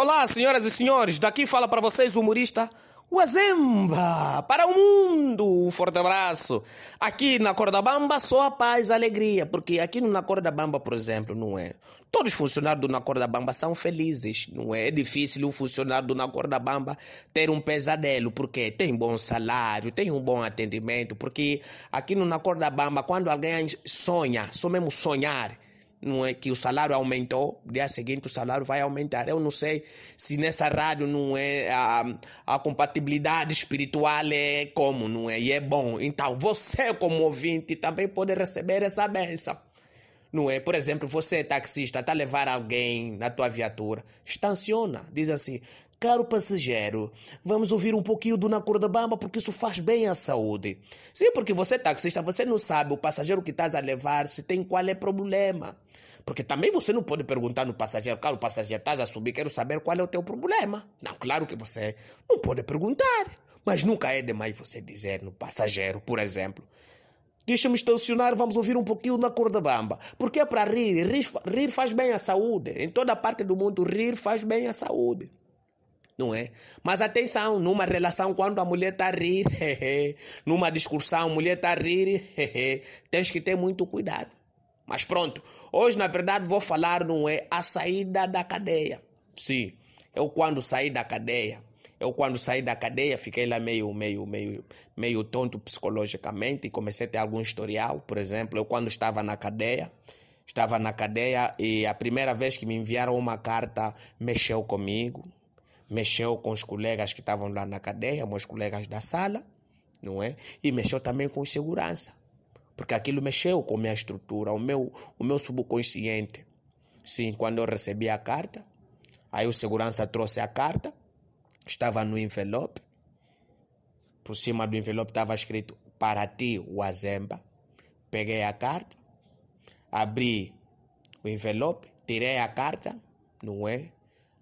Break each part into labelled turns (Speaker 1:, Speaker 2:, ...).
Speaker 1: Olá, senhoras e senhores, daqui fala para vocês o humorista Wazemba para o mundo. Um forte abraço. Aqui na Corda Bamba só a paz e alegria, porque aqui no Na Corda Bamba, por exemplo, não é? Todos os funcionários do Na Corda Bamba são felizes, não é? É difícil um funcionário do Na Corda Bamba ter um pesadelo, porque tem bom salário, tem um bom atendimento, porque aqui no Na Corda Bamba, quando alguém sonha, só mesmo sonhar, não é que o salário aumentou, dia seguinte o salário vai aumentar. Eu não sei se nessa rádio não é a, a compatibilidade espiritual é como, não é? E é bom. Então você como ouvinte também pode receber essa benção. Não é? Por exemplo, você é taxista, está a levar alguém na tua viatura, estaciona, diz assim, Caro passageiro, vamos ouvir um pouquinho do Na Corda Bamba porque isso faz bem à saúde. Sim, porque você é taxista, você não sabe o passageiro que estás a levar se tem qual é problema. Porque também você não pode perguntar no passageiro, caro passageiro, estás a subir, quero saber qual é o teu problema. Não, claro que você não pode perguntar. Mas nunca é demais você dizer no passageiro, por exemplo. Deixa-me estacionar, vamos ouvir um pouquinho na corda bamba. Porque é para rir. rir. Rir faz bem à saúde. Em toda parte do mundo, rir faz bem à saúde não é? Mas atenção, numa relação, quando a mulher está a rir, numa discussão, a mulher está a rir, tens que ter muito cuidado. Mas pronto, hoje na verdade vou falar, não é? A saída da cadeia. Sim, eu quando saí da cadeia, eu quando saí da cadeia fiquei lá meio, meio, meio, meio tonto psicologicamente e comecei a ter algum historial. Por exemplo, eu quando estava na cadeia, estava na cadeia e a primeira vez que me enviaram uma carta mexeu comigo mexeu com os colegas que estavam lá na cadeia, meus colegas da sala, não é? E mexeu também com segurança, porque aquilo mexeu com a minha estrutura, o meu, o meu subconsciente. Sim, quando eu recebi a carta, aí o segurança trouxe a carta, estava no envelope, por cima do envelope estava escrito para ti, o Azemba. Peguei a carta, abri o envelope, tirei a carta, não é?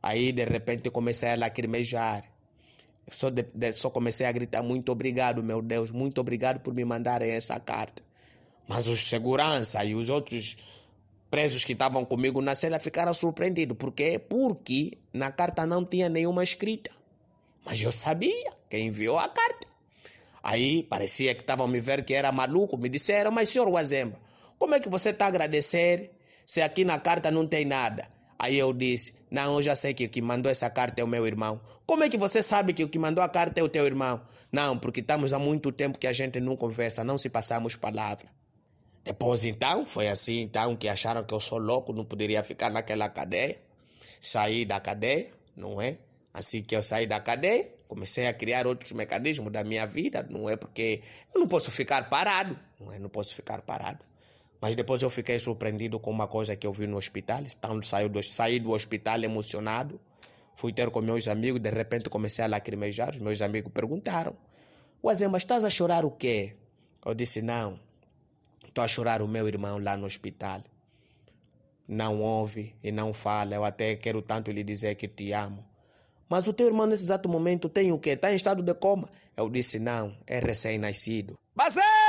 Speaker 1: Aí de repente comecei a lacrimejar. Só, de, de, só comecei a gritar: Muito obrigado, meu Deus, muito obrigado por me mandarem essa carta. Mas os segurança e os outros presos que estavam comigo na cela ficaram surpreendidos. Por quê? Porque na carta não tinha nenhuma escrita. Mas eu sabia quem enviou a carta. Aí parecia que estavam me ver que era maluco. Me disseram, mas senhor Wazemba, como é que você está a agradecer se aqui na carta não tem nada? Aí eu disse: Não, eu já sei que o que mandou essa carta é o meu irmão. Como é que você sabe que o que mandou a carta é o teu irmão? Não, porque estamos há muito tempo que a gente não conversa, não se passamos palavra. Depois então, foi assim então que acharam que eu sou louco, não poderia ficar naquela cadeia. Saí da cadeia, não é? Assim que eu saí da cadeia, comecei a criar outros mecanismos da minha vida, não é? Porque eu não posso ficar parado, não é? Não posso ficar parado. Mas depois eu fiquei surpreendido com uma coisa que eu vi no hospital. Então, saí do, saí do hospital emocionado. Fui ter com meus amigos. De repente comecei a lacrimejar. Os meus amigos perguntaram: Wazemba, estás a chorar o quê? Eu disse: Não. Estou a chorar o meu irmão lá no hospital. Não ouve e não fala. Eu até quero tanto lhe dizer que te amo. Mas o teu irmão nesse exato momento tem o quê? Está em estado de coma? Eu disse: Não. É recém-nascido. Basé!